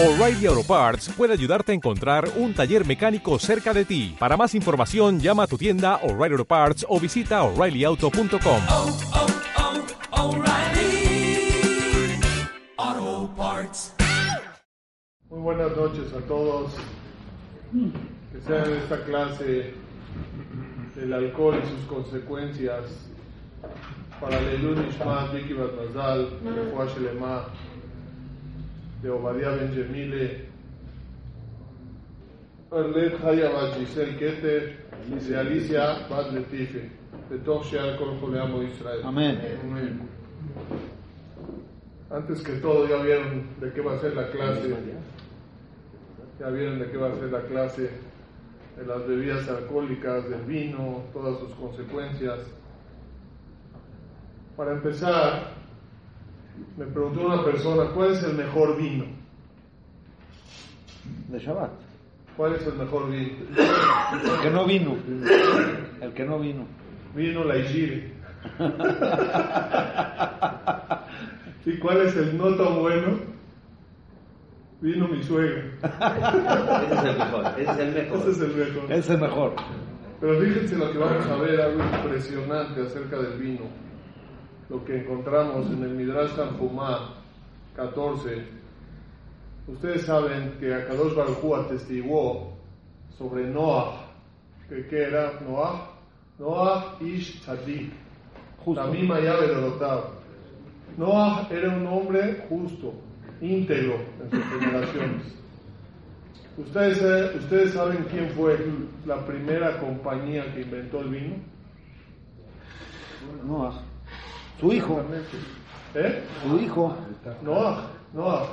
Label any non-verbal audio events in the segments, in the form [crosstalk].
O'Reilly Auto Parts puede ayudarte a encontrar un taller mecánico cerca de ti. Para más información, llama a tu tienda O'Reilly Auto Parts o visita oreillyauto.com. oh, oh, Parts. Muy buenas noches a todos. Que sea en esta clase del alcohol y sus consecuencias para Leilun Ishmat, Vicky Batmazal, Refuah Shelema, de Obadiah Ben Jemile, Arlet Haya Bat Giselle Keter y de Alicia Bat Letife, de Tov Shear Kol Jolei Amo Israel. Amén. Amén. Antes que todo, ya vieron de qué va a ser la clase. Ya vieron de qué va a ser la clase de las bebidas alcohólicas, del vino, todas sus consecuencias. Para empezar, me preguntó una persona, ¿cuál es el mejor vino? De Shabbat. ¿Cuál es el mejor vino? El que no vino. El que no vino. Vino la Ishiri. ¿Y cuál es el no tan bueno? Vino mi suegra. Ese es el mejor, ese es el mejor. Ese es el mejor. Ese es el mejor. Pero fíjense lo que vamos a ver, algo impresionante acerca del vino. Lo que encontramos en el Midrash Tanjumá 14. Ustedes saben que Akadosh Baruj atestiguó sobre Noah. que ¿Qué era Noah? Noah Ish Tzadik. Justo. Tamim Ayabe Dorotav. Noah era un hombre justo, íntegro en sus generaciones. ¿Ustedes, eh, ¿Ustedes saben quién fue la primera compañía que inventó el vino? Noah. Su hijo. ¿Eh? Su hijo. Noah, Noah.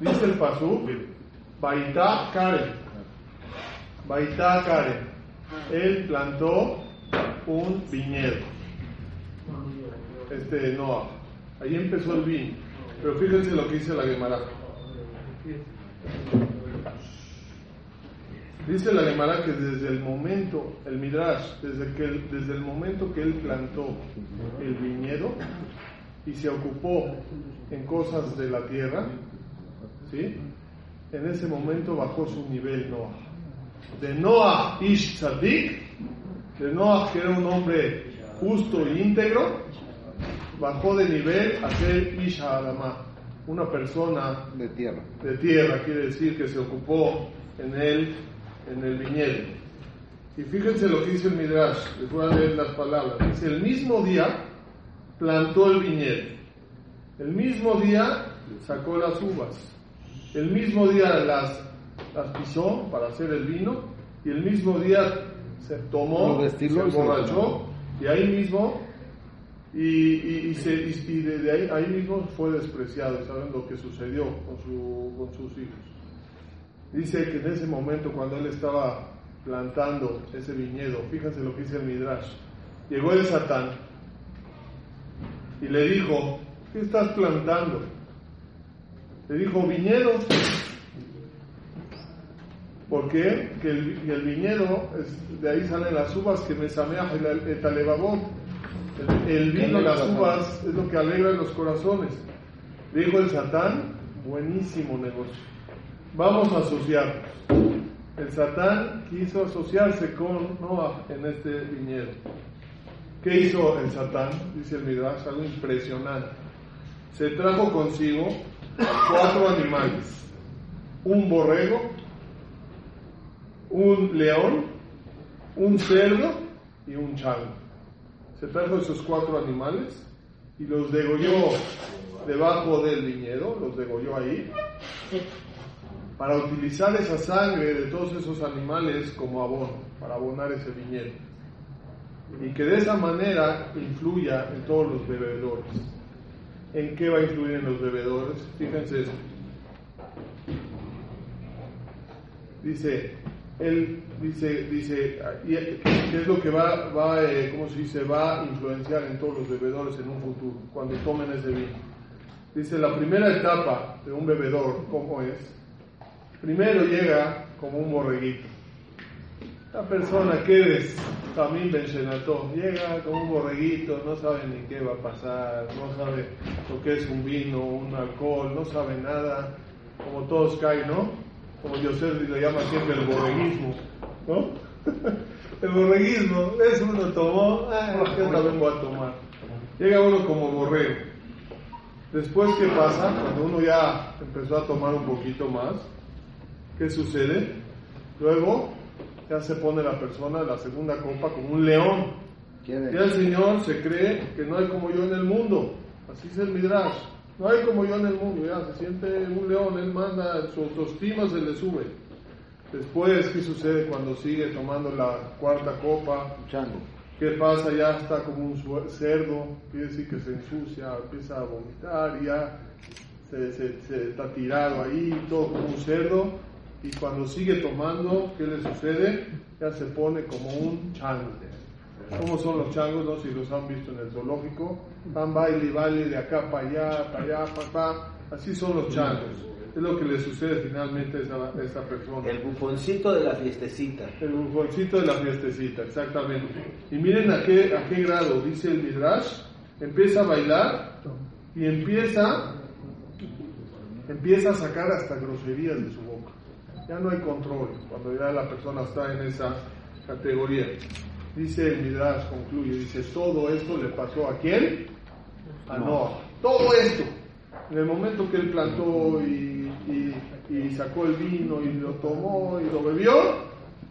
Dice el Pasú, Baitá Karen. Baitá Karen. Él plantó un viñedo. Este Noah. Ahí empezó el vino. Pero fíjense lo que dice la Gemara. Dice la Gemara que desde el momento, el Midrash, desde, que, él- desde el momento que él plantó el viñedo y se ocupó en cosas de la tierra, ¿sí? en ese momento bajó su nivel Noah. De Noah Ish Tzadik, de Noah que era un hombre justo e íntegro, bajó de nivel a ser Ish Adama, una persona De tierra. de tierra, quiere decir que se ocupó en el, en el viñedo. Y fíjense lo que dice el Midrash, les voy a leer las palabras. Dice, el mismo día plantó el viñedo, el mismo día sacó las uvas, el mismo día las, las pisó para hacer el vino, y el mismo día se tomó, se emborrachó, y ahí mismo y, y, y se, y, desde ahí, ahí mismo fue despreciado. ¿Y ¿Saben lo que sucedió con, su, con sus hijos? Dice que en ese momento, cuando él estaba plantando ese viñedo, fíjense lo que dice el Midrash, llegó el Satán y le dijo: ¿Qué estás plantando? Le dijo: Viñedos. ¿Por qué? Que el, viñedo, es- de ahí salen las uvas que me samea el, el talebabot. El, el vino, las uvas, es lo que alegra los corazones. Dijo el Satán, buenísimo negocio. Vamos a asociarnos. El Satán quiso asociarse con Noah en este viñedo. ¿Qué hizo el Satán? Dice el Midrash, algo impresionante. Se trajo consigo cuatro animales. Un borrego, un león, un cerdo y un chango. Se trajo esos cuatro animales y los degolló debajo del viñedo, los degolló ahí, para utilizar esa sangre de todos esos animales como abono, para abonar ese viñedo. Y que de esa manera influya en todos los bebedores. ¿En qué va a influir en los bebedores? Fíjense esto. Dice, él dice, dice, ¿qué es lo que va, va eh, ¿cómo se? Va a influenciar en todos los bebedores en un futuro, cuando tomen ese vino. Dice, la primera etapa de un bebedor, ¿cómo es? Primero llega como un borreguito. La persona que eres, también Benchenato, llega como un borreguito, no sabe ni qué va a pasar, no sabe lo que es un vino, un alcohol, no sabe nada. como todos caen, ¿no? Como José le llama siempre el borreguismo, ¿no? [laughs] el borreguismo, es uno tomó, ah, yo también voy a tomar. Llega uno como borrego. Después, ¿qué pasa? Cuando uno ya empezó a tomar un poquito más, ¿qué sucede? Luego ya se pone la persona en la segunda copa como un león. Ya el Señor se cree que no hay como yo en el mundo. Así es el Midrash. No hay como yo en el mundo. Ya se siente un león, él manda, su autoestima se le sube. Después, ¿qué sucede cuando sigue tomando la cuarta copa? Chango. ¿Qué pasa? Ya está como un cerdo, quiere decir que se ensucia, empieza a vomitar, ya se, se- se está tirado ahí, todo como un cerdo, y cuando sigue tomando, ¿qué le sucede? Ya se pone como un chango. ¿Cómo son los changos? No sé si los han visto en el zoológico. Van baile y baile de acá para allá, para allá, para acá. Así son los changos. Es lo que le sucede finalmente a esa, a esa persona. El bufoncito de la fiestecita. El bufoncito de la fiestecita, exactamente. Y miren a qué, a qué grado, dice el Midrash, empieza a bailar y empieza, empieza a sacar hasta groserías de su. Ya no hay control cuando ya la persona está en esa categoría. Dice el Midrash, concluye, dice, todo esto le pasó a quién? A Noah. Todo esto. En el momento que él plantó y, y- y sacó el vino y lo tomó y lo bebió,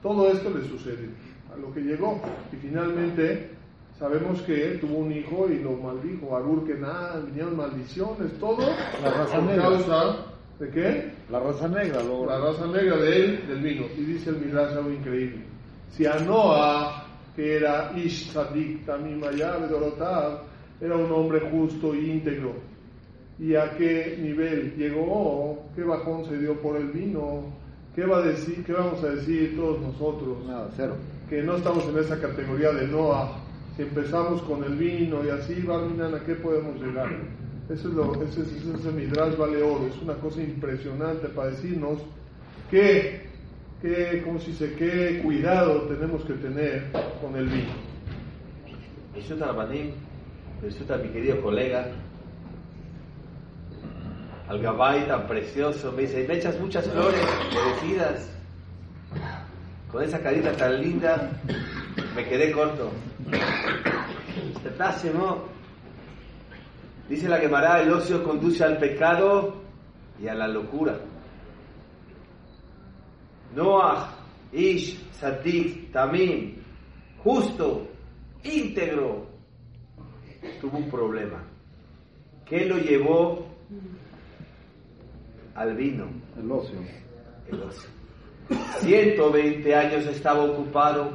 todo esto le sucedió. A lo que llegó. Y finalmente sabemos que tuvo un hijo y lo maldijo. Barur que nada, vinieron maldiciones, todo La raza por causa de qué? La raza negra, luego. la raza negra de él, del vino. Y dice el Midrash algo increíble. Si a Noah, que era Ish Tzadik Tamim Hayab Dorotav, era un hombre justo e íntegro, ¿y a qué nivel llegó? ¿Qué bajón se dio por el vino? ¿Qué, va a decir, ¿Qué vamos a decir todos nosotros? Nada, cero. que no estamos en esa categoría de Noah. Si empezamos con el vino y así, Barminan, ¿a qué podemos llegar? Eso es lo, ese, ese, Midrash vale oro, es una cosa impresionante para decirnos que, que como si se qué cuidado tenemos que tener con el vino. Resulta Rabanim, resulta mi querido colega, al Gabay tan precioso, me dice, me echas muchas flores merecidas. Con esa carita tan linda, me quedé corto. Este plácimo. Dice la Gemara, el ocio conduce al pecado y a la locura. Noah, Ish, Sadik, Tamim, justo, íntegro, tuvo un problema. ¿Qué lo llevó al vino? El ocio. El ocio. 120 años estaba ocupado.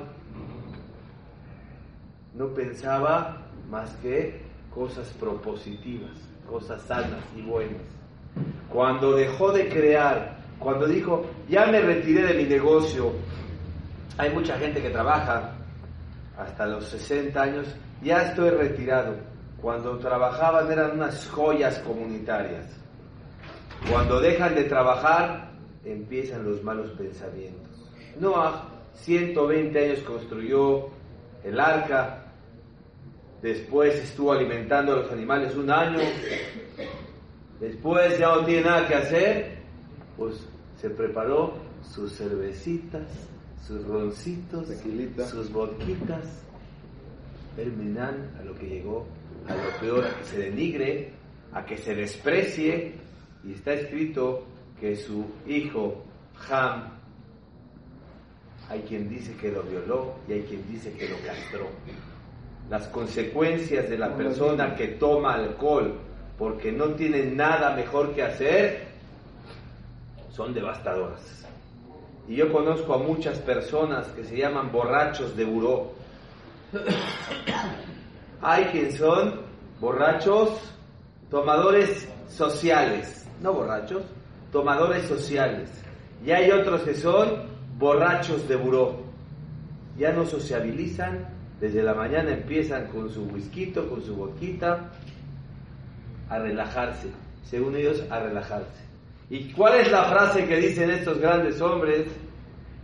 No pensaba más que cosas propositivas, cosas sanas y buenas. Cuando dejó de crear, cuando dijo, ya me retiré de mi negocio, hay mucha gente que trabaja hasta los 60 años, ya estoy retirado. Cuando trabajaban eran unas joyas comunitarias. Cuando dejan de trabajar, empiezan los malos pensamientos. Noah, 120 años construyó el arca, después estuvo alimentando a los animales un año, después ya no tiene nada que hacer, pues se preparó sus cervecitas, sus roncitos, Tequilita. sus vodquitas, el Menán a lo que llegó, a lo peor, a que se denigre, a que se desprecie, y está escrito que su hijo Ham, hay quien dice que lo violó y hay quien dice que lo castró. Las consecuencias de la persona que toma alcohol porque no tiene nada mejor que hacer son devastadoras. Y yo conozco a muchas personas que se llaman borrachos de buró. [coughs] Hay quien son borrachos, tomadores sociales, no borrachos, tomadores sociales. Y hay otros que son borrachos de buró. Ya no sociabilizan, desde la mañana empiezan con su whisky, con su boquita, a relajarse, según ellos, a relajarse. ¿Y cuál es la frase que dicen estos grandes hombres?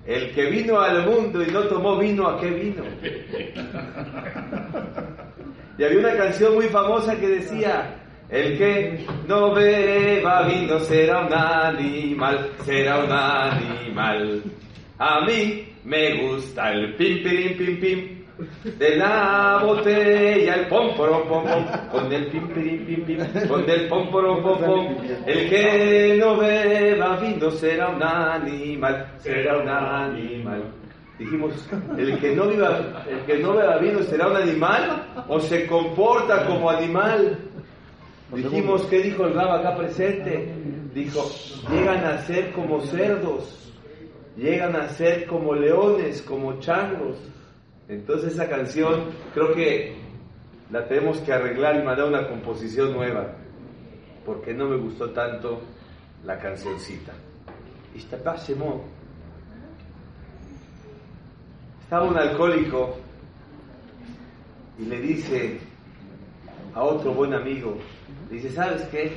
El que vino al mundo y no tomó vino, ¿a qué vino? Y había una canción muy famosa que decía, El que no beba vino será un animal, será un animal. A mí me gusta el pim, pim, pim, pim. De la botella el pom, pom, con el pim, pim, pim, [laughs] pim, con el pom, pom. El que no beba vino será un animal, será un animal. Dijimos, el que no viva, el que no beba vino será un animal o se comporta como animal. Dijimos, ¿qué dijo el Rab acá presente? Dijo, llegan a ser como cerdos, llegan a ser como leones, como changos. Entonces esa canción creo que la tenemos que arreglar y mandar una composición nueva, porque no me gustó tanto la cancioncita. Estaba un alcohólico y le dice a otro buen amigo, dice, ¿sabes qué?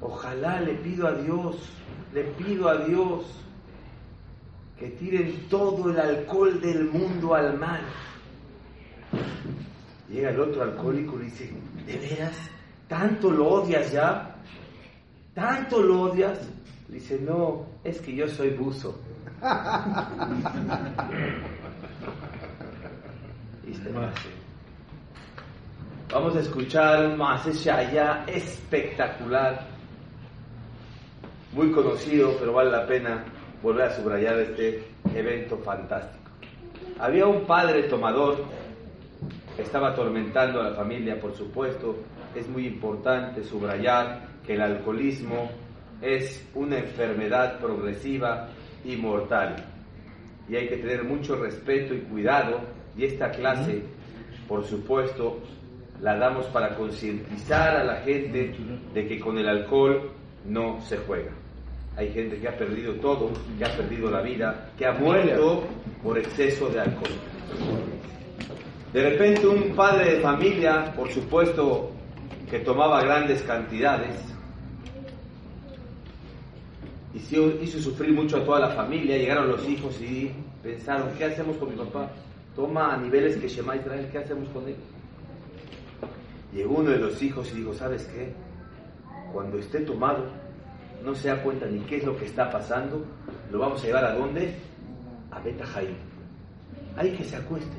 Ojalá le pido a Dios, le pido a Dios que tiren todo el alcohol del mundo al mar. Llega el otro alcohólico y le dice, ¿de veras? ¿Tanto lo odias ya? ¿Tanto lo odias? Le dice, no, es que yo soy buzo. [laughs] Maase. Vamos a escuchar un Shaya espectacular, muy conocido, pero vale la pena volver a subrayar este evento fantástico. Había un padre tomador que estaba atormentando a la familia, por supuesto. Es muy importante subrayar que el alcoholismo es una enfermedad progresiva y mortal. Y hay que tener mucho respeto y cuidado. Y esta clase, por supuesto, la damos para concientizar a la gente de que con el alcohol no se juega. Hay gente que ha perdido todo, que ha perdido la vida, que ha muerto por exceso de alcohol. De repente un padre de familia, por supuesto, que tomaba grandes cantidades, hizo, hizo sufrir mucho a toda la familia, llegaron los hijos y pensaron, ¿qué hacemos con mi papá? Toma a niveles que Shema Israel, ¿qué hacemos con él? Llegó uno de los hijos y dijo, ¿sabes qué? Cuando esté tomado, no se da cuenta ni qué es lo que está pasando, lo vamos a llevar a dónde? A Beta Jaim. Hay que se acueste.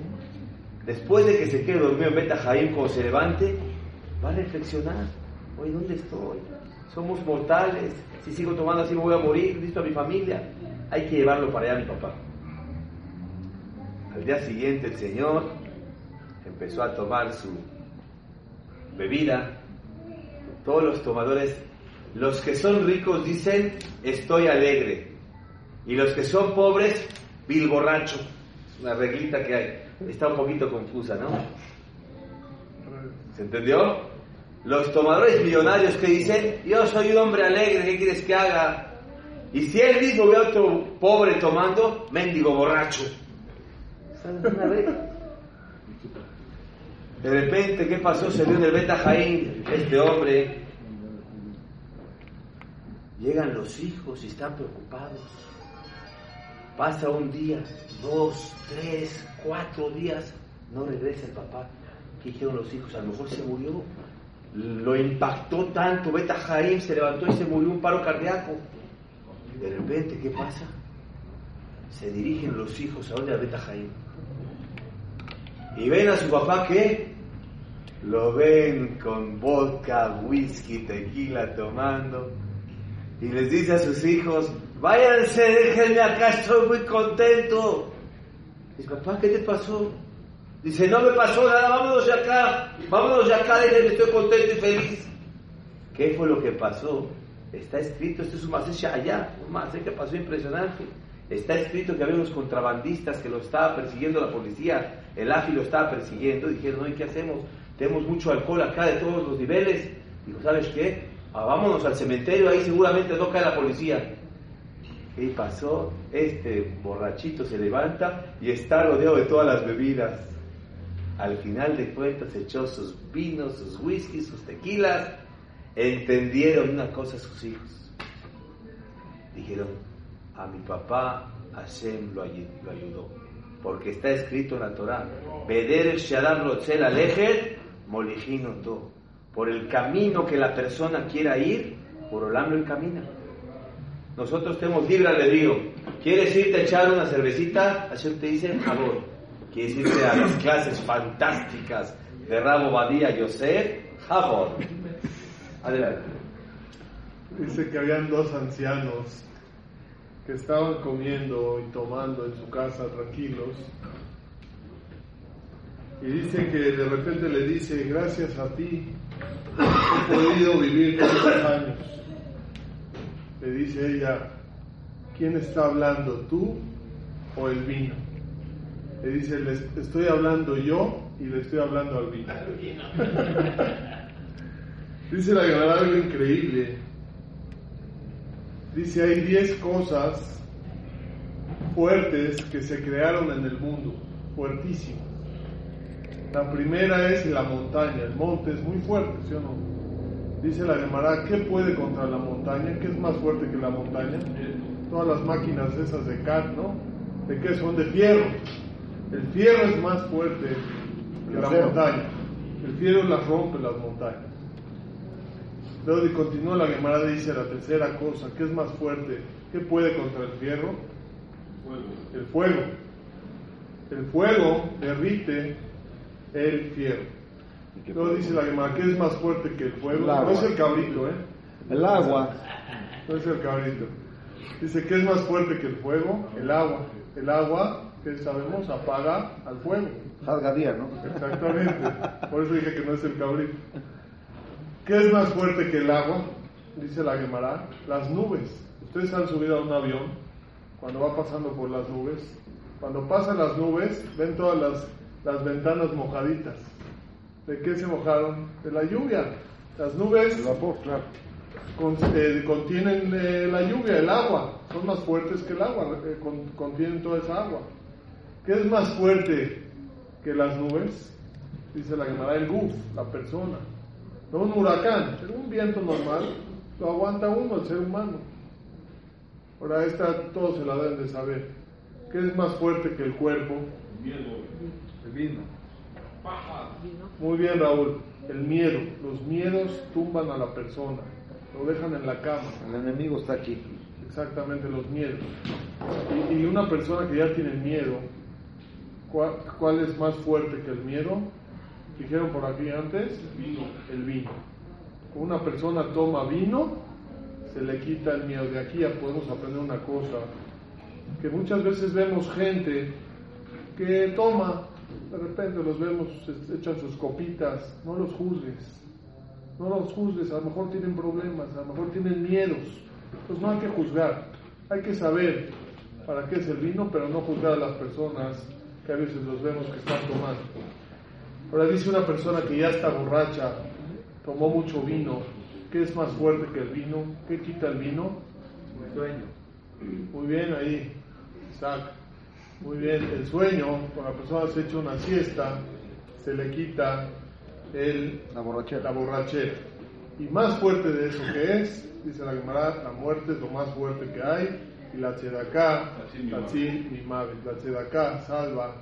Después de que se quede dormido en Beta Jaim, cuando se levante, va a reflexionar. Oye, ¿dónde estoy? Somos mortales. Si sigo tomando así me voy a morir. Listo a mi familia. Hay que llevarlo para allá a mi papá. Al día siguiente el Señor empezó a tomar su bebida. Todos los tomadores, los que son ricos dicen, estoy alegre. Y los que son pobres, vil borracho. Una reglita que hay. Está un poquito confusa, ¿no? ¿Se entendió? Los tomadores millonarios que dicen, yo soy un hombre alegre, ¿qué quieres que haga? Y si él mismo ve a otro pobre tomando, mendigo borracho. De repente, ¿qué pasó? Se vio en el Beta Jaín, este hombre. Llegan los hijos y están preocupados. Pasa un día, dos, tres, cuatro días, no regresa el papá. ¿Qué dijeron los hijos? A lo mejor se murió. Lo impactó tanto, Beta Jaim se levantó y se murió un paro cardíaco. De repente, ¿qué pasa? Se dirigen los hijos a donde a Beta Jaim. Y ven a su papá que lo ven con vodka, whisky, tequila tomando. Y les dice a sus hijos, váyanse, déjenme acá, estoy muy contento. Dice, papá, ¿qué te pasó? Dice, no me pasó nada, vámonos de acá, vámonos de acá, déjenme, estoy contento y feliz. ¿Qué fue lo que pasó? Está escrito, esto es un masé allá, un masé que pasó impresionante. Está escrito que había unos contrabandistas que lo estaba persiguiendo la policía, el AFI lo estaba persiguiendo, dijeron, ¿y qué hacemos? Tenemos mucho alcohol acá de todos los niveles. Dijo, ¿sabes qué? Ah, vámonos al cementerio, ahí seguramente no cae la policía. ¿Qué pasó? Este borrachito se levanta y está rodeado de todas las bebidas. Al final de cuentas echó sus vinos, sus whiskies, sus tequilas. Entendieron una cosa sus hijos. Dijeron, a mi papá Hashem lo, ayu- lo ayudó. Porque está escrito en la Torah. Veder el Shadam Rotzel Alejet, Molijino to. Por el camino que la persona quiera ir, por Olam lo encamina. Nosotros tenemos libre albedrío. ¿Quieres irte a echar una cervecita? Hashem te dice, favor. ¿Quieres irte a las clases fantásticas de Rabo Badía Yosef? Favor. Adelante. Dice que habían dos ancianos que estaban comiendo y tomando en su casa tranquilos. Y dice que de repente le dice, gracias a ti he podido vivir tantos [coughs] años. Le dice ella, ¿quién está hablando, tú o el vino? Le dice, le estoy hablando yo y le estoy hablando al vino. [laughs] dice la Gemara algo increíble. Dice, hay 10 cosas fuertes que se crearon en el mundo, fuertísimas. La primera es la montaña, el monte es muy fuerte, ¿sí o no? Dice la Gemara, ¿qué puede contra la montaña? ¿Qué es más fuerte que la montaña? Todas las máquinas esas de cat, ¿no? ¿De qué son? De fierro. El fierro es más fuerte que la montaña. El fierro las rompe las montañas. Luego continúa la Gemara, dice la tercera cosa, ¿qué es más fuerte? ¿Qué puede contra el fierro? El fuego. El fuego derrite el fierro. Luego dice la Gemara, ¿qué es más fuerte que el fuego? no es el cabrito, ¿eh? El agua. No es el cabrito. Dice, ¿qué es más fuerte que el fuego? El agua. El agua, que sabemos, apaga al fuego. Jalgadía, ¿no? Exactamente. Por eso dije que no es el cabrito. ¿Qué es más fuerte que el agua? Dice la Gemara. Las nubes. Ustedes han subido a un avión cuando va pasando por las nubes. Cuando pasan las nubes, ven todas las, las ventanas mojaditas. ¿De qué se mojaron? De la lluvia. Las nubes El vapor, claro. con- eh, contienen eh, la lluvia, el agua. Son más fuertes que el agua. eh, con- contienen toda esa agua. ¿Qué es más fuerte que las nubes? Dice la Gemara, el guf, la persona. No un huracán, pero un viento normal lo aguanta uno, el ser humano. Ahora esta todos se la deben de saber. ¿Qué es más fuerte que el cuerpo? El vino. Muy bien, Raúl. El miedo. Los miedos tumban a la persona. Lo dejan en la cama. El enemigo está aquí. Exactamente, los miedos. Y, y una persona que ya tiene miedo, ¿cuál, cuál es más fuerte que el miedo? Dijeron por aquí antes, el vino. Una persona toma vino, se le quita el miedo. De aquí ya podemos aprender una cosa, que muchas veces vemos gente que toma, de repente los vemos, se echan sus copitas, no los juzgues. No los juzgues, a lo mejor tienen problemas, a lo mejor tienen miedos. Pues no hay que juzgar, hay que saber para qué es el vino, pero no juzgar a las personas que a veces los vemos que están tomando. Ahora dice una persona que ya está borracha, tomó mucho vino, ¿qué es más fuerte que el vino? ¿Qué quita el vino? El sueño. Muy bien ahí, Isaac. Muy bien, el sueño, cuando la persona se echa una siesta, se le quita el, La borrachera. la borrachera. Y más fuerte de eso que es, dice la Gemara, la muerte es lo más fuerte que hay, y la tzedaká, la mavet, tzedaká salva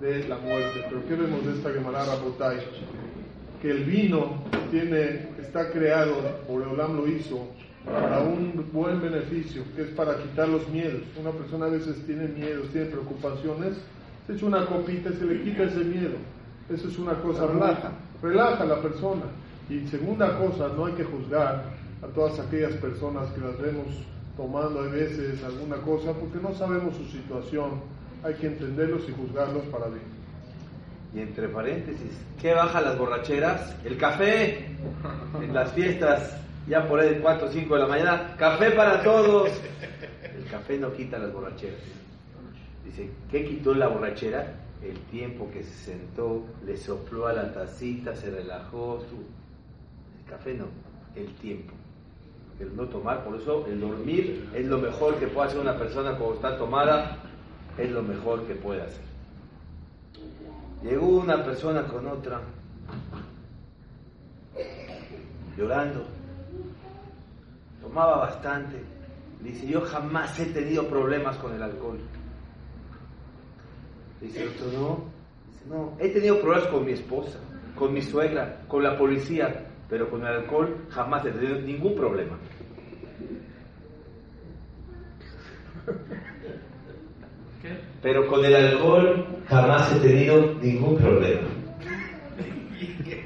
de la muerte. Pero ¿qué vemos de esta Gemara Rabotai? Que el vino tiene, está creado, Boreolam lo hizo, para un buen beneficio, que es para quitar los miedos. Una persona a veces tiene miedos, tiene preocupaciones, se echa una copita y se le quita ese miedo. Eso es una cosa relaja. relaja a la persona. Y segunda cosa, no hay que juzgar a todas aquellas personas que las vemos tomando a veces alguna cosa, porque no sabemos su situación. Hay que entenderlos y juzgarlos para bien. Y entre paréntesis, ¿qué baja las borracheras? El café. En las fiestas, ya por ahí de 4 o 5 de la mañana, café para todos. El café no quita las borracheras. Dice, ¿qué quitó la borrachera? El tiempo que se sentó, le sopló a la tacita, se relajó. El café no, el tiempo. El no tomar, por eso el dormir es lo mejor que puede hacer una persona cuando está tomada, es lo mejor que puede hacer. Llegó una persona con otra, llorando, tomaba bastante. Dice, yo jamás he tenido problemas con el alcohol. Dice el otro, no. Dice, no, he tenido problemas con mi esposa, con mi suegra, con la policía, pero con el alcohol jamás he tenido ningún problema. Pero con el alcohol jamás he tenido ningún problema. [laughs]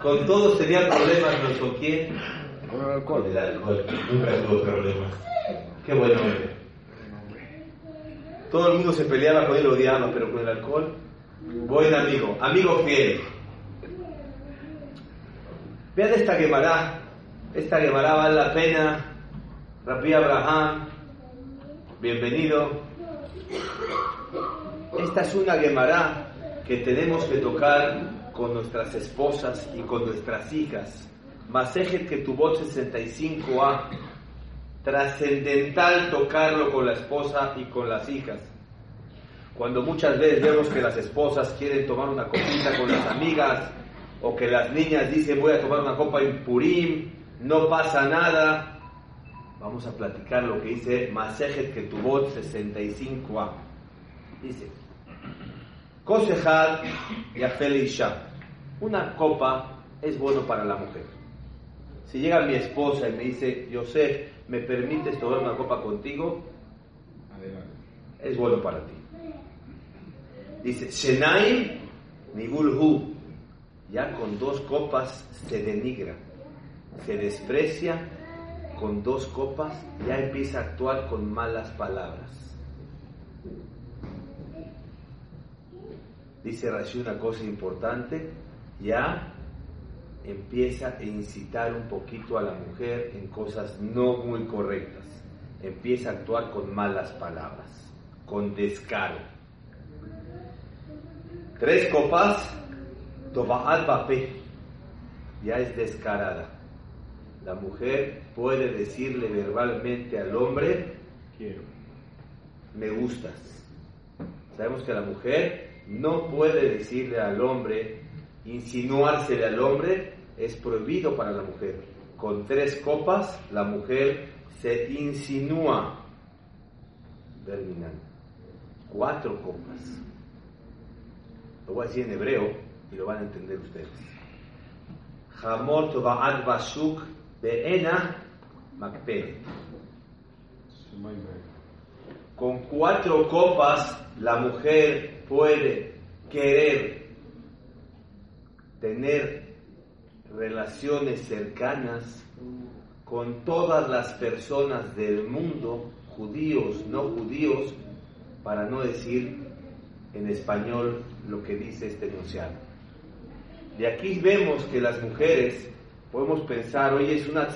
Con todos tenía problemas, ¿no? ¿Con quién? Con el Con alcohol. el alcohol. Nunca tuvo problemas. Qué bueno hombre. Todo el mundo se peleaba con él, odiaba, pero con el alcohol, buen amigo, amigo fiel. Vean esta Gemara. Esta Gemara vale la pena. Rabbi Abraham, bienvenido. Esta es una Gemara que tenemos que tocar con nuestras esposas y con nuestras hijas. Masejet Ketubot 65a. Trascendental tocarlo con la esposa y con las hijas. Cuando muchas veces vemos que las esposas quieren tomar una copita con las amigas o que las niñas dicen voy a tomar una copa en Purim, no pasa nada. Vamos a platicar lo que dice Masejet Ketubot 65a. Dice, Kosehad Yafel Isha. Una copa es bueno para la mujer. Si llega mi esposa y me dice, Yosef, ¿me permites tomar una copa contigo? Es bueno para ti. Dice, Shenaim Nibulhu. Ya con dos copas se denigra, se desprecia. Con dos copas ya empieza a actuar con malas palabras. Dice Rashi una cosa importante, ya empieza a incitar un poquito a la mujer en cosas no muy correctas. Empieza a actuar con malas palabras, con descaro. Tres copas, Toba'at Bapé, ya es descarada. La mujer puede decirle verbalmente al hombre, Quiero. me gustas. Sabemos que la mujer no puede decirle al hombre, insinuársele al hombre, es prohibido para la mujer. Con tres copas la mujer se insinúa. Terminan. Cuatro copas. Lo voy a decir en hebreo y lo van a entender ustedes. Hamor tova'at bashuk be'ena makpenet. Con cuatro copas la mujer puede querer tener relaciones cercanas con todas las personas del mundo, judíos, no judíos, para no decir en español lo que dice este enunciado. De aquí vemos que las mujeres podemos pensar, oye, es una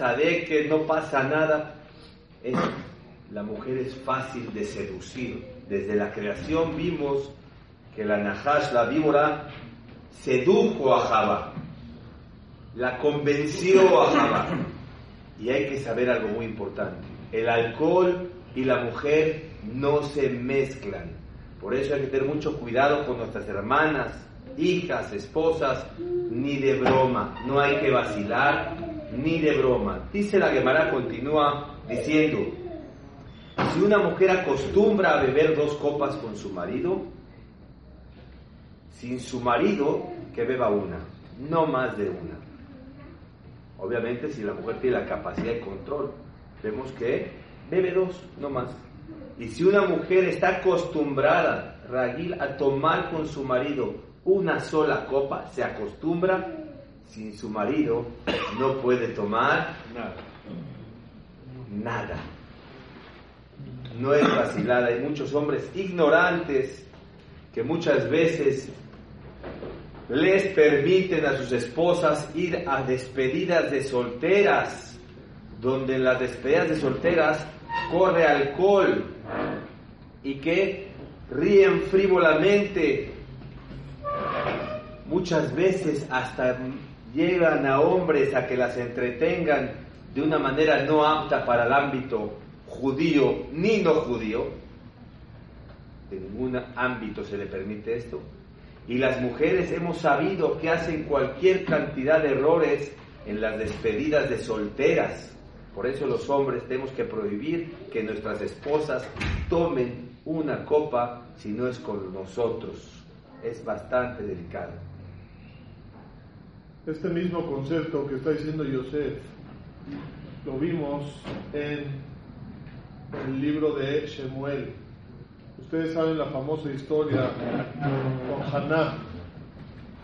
que no pasa nada. Es la mujer es fácil de seducir. Desde la creación vimos que la Nahash, la víbora, sedujo a Java, la convenció a Java. Y hay que saber algo muy importante. El alcohol y la mujer no se mezclan. Por eso hay que tener mucho cuidado con nuestras hermanas, hijas, esposas, ni de broma. No hay que vacilar, ni de broma. Dice la Gemara, continúa diciendo, si una mujer acostumbra a beber dos copas con su marido, sin su marido, que beba una, no más de una. Obviamente, si la mujer tiene la capacidad de control, vemos que bebe dos, no más. Y si una mujer está acostumbrada, Ragil, a tomar con su marido una sola copa, se acostumbra, sin su marido no puede tomar Nada. nada. No es vacilada. Hay muchos hombres ignorantes que muchas veces les permiten a sus esposas ir a despedidas de solteras, donde en las despedidas de solteras corre alcohol y que ríen frívolamente. Muchas veces hasta llegan a hombres a que las entretengan de una manera no apta para el ámbito judío ni no judío. En ningún ámbito se le permite esto. Y las mujeres hemos sabido que hacen cualquier cantidad de errores en las despedidas de solteras. Por eso los hombres tenemos que prohibir que nuestras esposas tomen una copa si no es con nosotros. Es bastante delicado. Este mismo concepto que está diciendo Yosef lo vimos en el libro de Shemuel. Ustedes saben la famosa historia con Haná,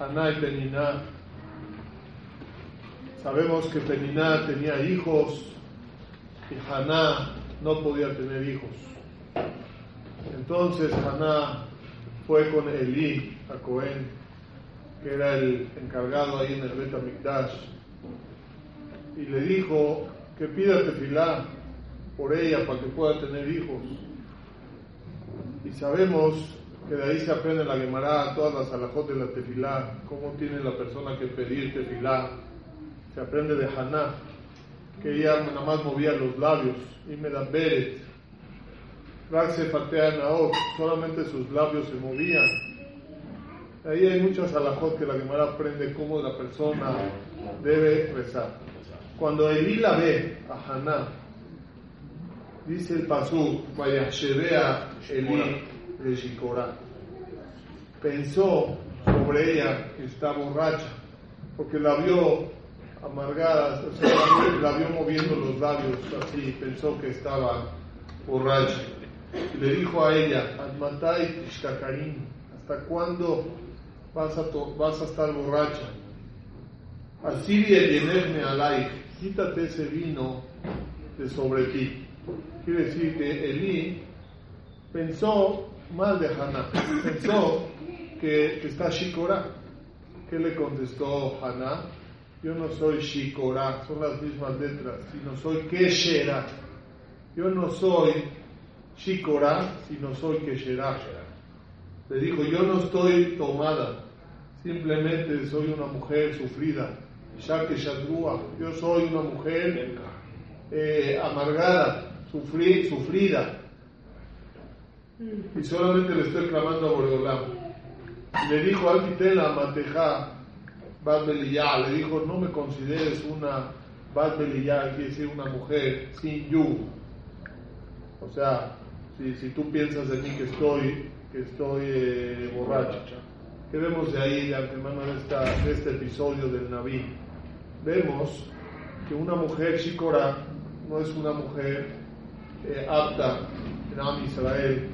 Haná y Peniná. Sabemos que Peniná tenía hijos y Haná no podía tener hijos. Entonces Haná fue con Elí a Cohen, que era el encargado ahí en el Bet Mikdash, y le dijo que pida tefilá por ella para que pueda tener hijos. Y sabemos que de ahí se aprende la Gemara, todas las alajot de la tefilá, cómo tiene la persona que pedir tefilá. Se aprende de Haná, que ella nada más movía los labios, y me da beret. Raxe fatea naot, solamente sus labios se movían. Ahí hay muchas alajot que la Gemara aprende cómo la persona debe rezar. Cuando Elí la ve a Haná, dice el pasú, vaya Shebea Elí de Shikorá. Pensó sobre ella que está borracha, porque la vio amargada, o sea, la vio, moviendo los labios así, pensó que estaba borracha. Y le dijo a ella, Admatai Tishtakarim, ¿hasta cuándo vas a, vas a estar borracha? Así me alay, quítate ese vino de sobre ti. Quiere decir que Elí pensó mal de Haná, pensó que, que está Shikora. ¿Qué le contestó Haná? Yo no soy Shikora, son las mismas letras, sino soy Keshera. Yo no soy Shikora, sino soy Keshera. Le dijo, yo no estoy tomada, simplemente soy una mujer sufrida. Yo soy una mujer eh, amargada, sufri- sufrida. Y solamente le estoy clamando a Boreolam. Le dijo, Altitela Mateja Bat Beliyá, le dijo, no me consideres una Bat Beliyá, quiere decir una mujer sin yugo. O sea, si, si tú piensas de mí que estoy, que estoy eh. ¿Qué vemos de ahí, de antemano, de, esta, de este episodio del Naví? Vemos que una mujer shikora no es una mujer eh, apta en Am Israel.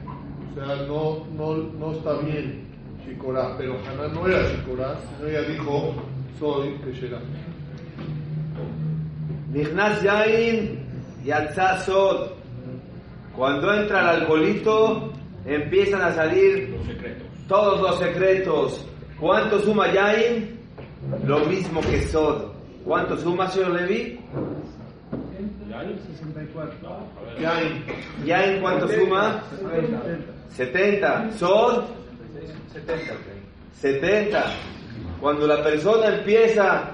O sea, no, no, no está bien shikora. Pero Haná no era shikora, sino ella dijo, soy Keshera. Nignas Yain Yatzá Sod. Cuando entra el alcoholito, empiezan a salir todos los secretos. ¿Cuánto suma Yain? Lo mismo que Sod. ¿Cuánto suma, señor Levi? Yain, Yain, ¿cuánto suma? 70. Sod? 70. Cuando la persona empieza,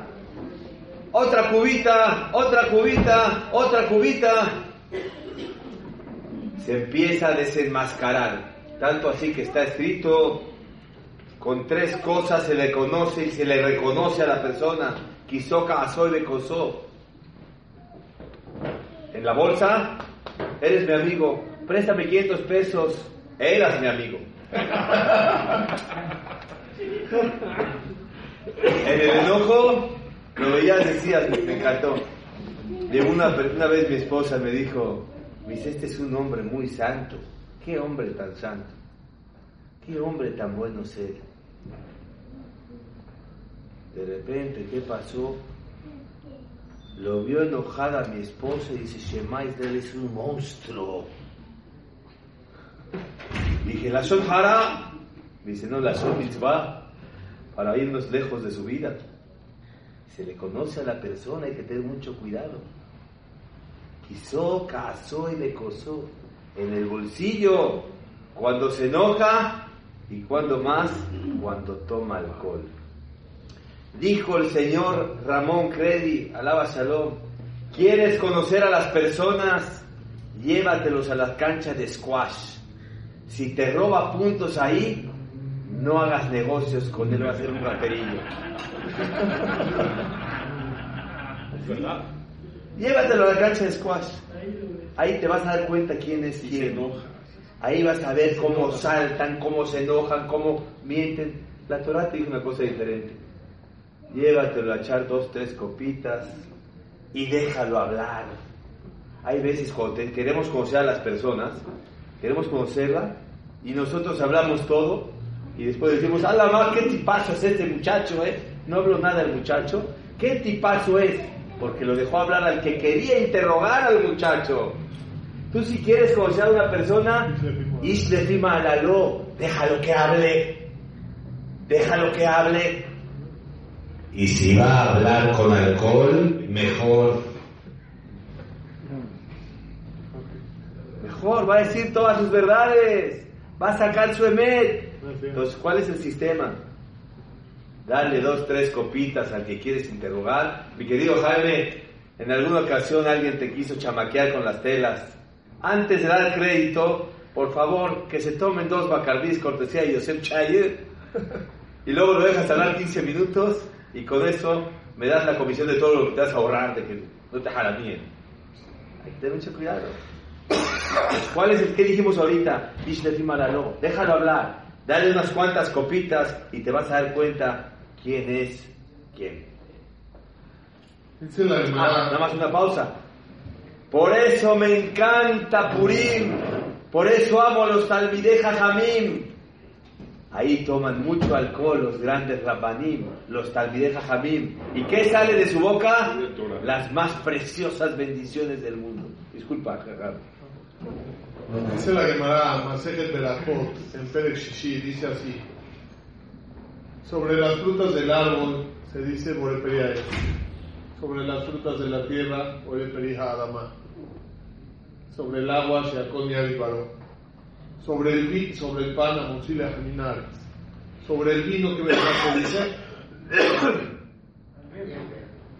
otra cubita, otra cubita, otra cubita, se empieza a desenmascarar. Tanto así que está escrito, con tres cosas se le conoce y se le reconoce a la persona. Kisoka asoy de. En la bolsa, eres mi amigo, préstame 500 pesos, eras mi amigo. En el enojo, lo veías, decías, me encantó. De una, una vez mi esposa me dijo, dice, este es un hombre muy santo. ¿Qué hombre tan santo? ¿Qué hombre tan bueno ser? De repente, ¿qué pasó? Lo vio enojada mi esposa y dice, Shema Israel es un monstruo. Dije, la Shon. Dice, no, la Shon Mitzvah. Para irnos lejos de su vida. Se le conoce a la persona, hay que tener mucho cuidado. Quizó, casó y le cosó. En el bolsillo, cuando se enoja y cuando más, cuando toma alcohol. Dijo el señor Ramón Credi, alaba Shalom, ¿quieres conocer a las personas? Llévatelos a las canchas de squash. Si te roba puntos ahí, no hagas negocios con él, va a ser un raterillo. ¿Verdad? Llévatelo a la cancha de squash. Ahí te vas a dar cuenta quién es quién. Ahí vas a ver cómo saltan, cómo se enojan, cómo mienten. La Torah te dice una cosa diferente. Llévatelo a echar dos, tres copitas y déjalo hablar. Hay veces cuando te- queremos conocer a las personas, queremos conocerla y nosotros hablamos todo y después decimos, ¡Hala, ma, qué tipazo es este muchacho, eh! No hablo nada del muchacho. ¿Qué tipazo es? Porque lo dejó hablar al que quería interrogar al muchacho. Tú si quieres conocer a una persona, Ishlefima alalo, déjalo que hable. Déjalo que hable. Y si va a hablar con alcohol, mejor. Mejor, va a decir todas sus verdades. Va a sacar su emet. Entonces, ¿cuál es el sistema? Darle dos, tres copitas al que quieres interrogar. Mi querido Jaime, en alguna ocasión alguien te quiso chamaquear con las telas. Antes de dar crédito, por favor, que se tomen dos bacardís cortesía de Yosef Chayer. [laughs] Y luego lo dejas hablar 15 minutos y con eso me das la comisión de todo lo que te vas a ahorrar, de que no te jaramíen. Hay que tener mucho cuidado. ¿Cuál es el que dijimos ahorita? Déjalo hablar. Dale unas cuantas copitas y te vas a dar cuenta quién es quién. Ah, nada más una pausa. Por eso me encanta Purim. Por eso amo a los Talmidei Jajamim. Ahí toman mucho alcohol los grandes Rabbanim, los Talmidei Jajamim. ¿Y qué sale de su boca? Las más preciosas bendiciones del mundo. Disculpa, Jajam. dice la Gemara, Masejet Berajot, en Perek Shishi, dice así. Sobre las frutas del árbol se dice Boreperia Sobre las frutas de la tierra, Boreperia Adama. Sobre el agua, Sheakon Baró. Sobre el, vi- sobre el pan, Amoncile Jaminares. Sobre el vino que se dice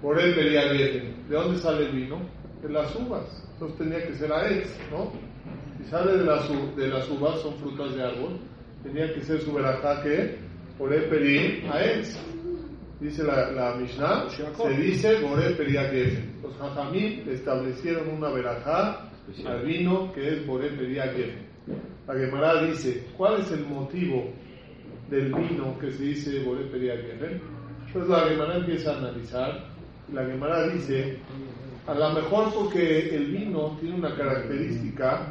Boreperia ¿De dónde sale el vino? De las uvas. Entonces tenía que ser Aetz, ¿no? Si sale de las, de las uvas, son frutas de árbol, tenía que ser su verajá que Boré Peri Aetz. Dice la, la Mishnah, se dice Boré Peri Gefen. Los Jajamim establecieron una verajá al vino que es Boré Peri Gefen. La Gemara dice, ¿cuál es el motivo del vino que se dice Boré Peri Gefen? Pues la Gemara empieza a analizar. y La Gemara dice, a lo mejor porque el vino tiene una característica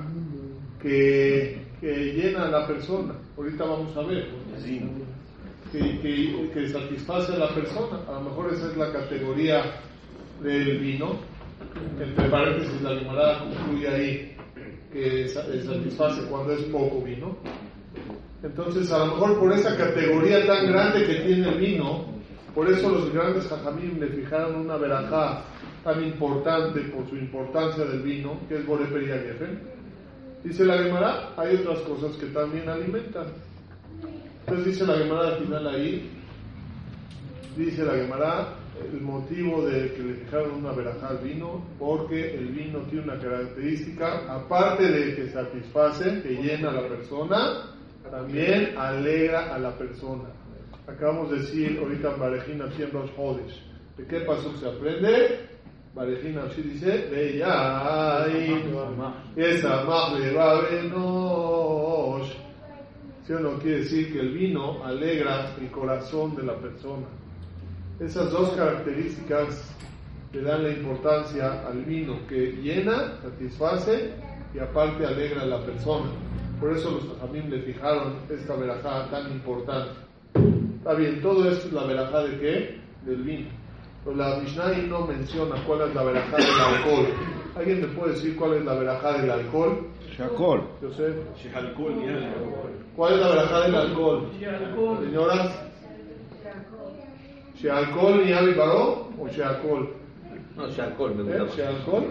que, que llena a la persona. Ahorita vamos a ver. Que, que, que satisface a la persona. A lo mejor esa es la categoría del vino. Entre paréntesis, la limonada concluye ahí que sa- satisface cuando es poco vino. Entonces, a lo mejor por esa categoría tan grande que tiene el vino, por eso los grandes jajamim le fijaron una verajá tan importante por su importancia del vino, que es Boreperia Gefen. Dice la Gemara, hay otras cosas que también alimentan. Entonces dice la Gemara al final ahí, dice la Gemara, el motivo de que le fijaron una verajá al vino, porque el vino tiene una característica, aparte de que satisface, que llena a la persona, también alegra a la persona. Acabamos de decir ahorita en Barejina 100 los jodes. ¿De qué pasó se aprende? Barejina así dice, de ya, esa más de Babenosh. ¿Sí o no? Quiere decir que el vino alegra el corazón de la persona. Esas dos características le dan la importancia al vino, que llena, satisface y aparte alegra a la persona. Por eso los también le fijaron esta verajá tan importante. Está bien, todo esto es la verajá de qué? Del vino. Pero la Mishnah no menciona cuál es la verajá del alcohol. ¿Alguien me puede decir cuál es la verajá del alcohol? Shakol. Yo sé. ¿Cuál es la verajá del alcohol? Señoras. ¿Shealcohol ni Baró o Shealcohol? No, Shalcol me ¿Eh? gusta más. ¿Shealcohol?